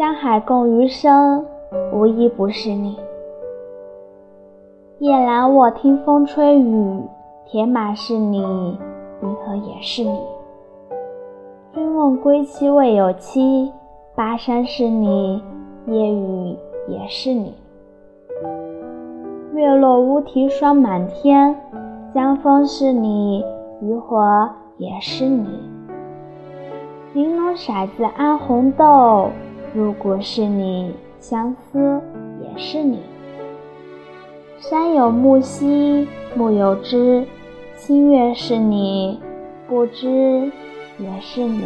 江海共余生，无一不是你。夜阑卧听风吹雨，铁马是你，银河也是你。君问归期未有期，巴山是你，夜雨也是你。月落乌啼霜满天，江风是你，渔火也是你。玲珑骰子安红豆，如果是你，相思也是你。山有木兮木有枝，心悦是你，不知也是你。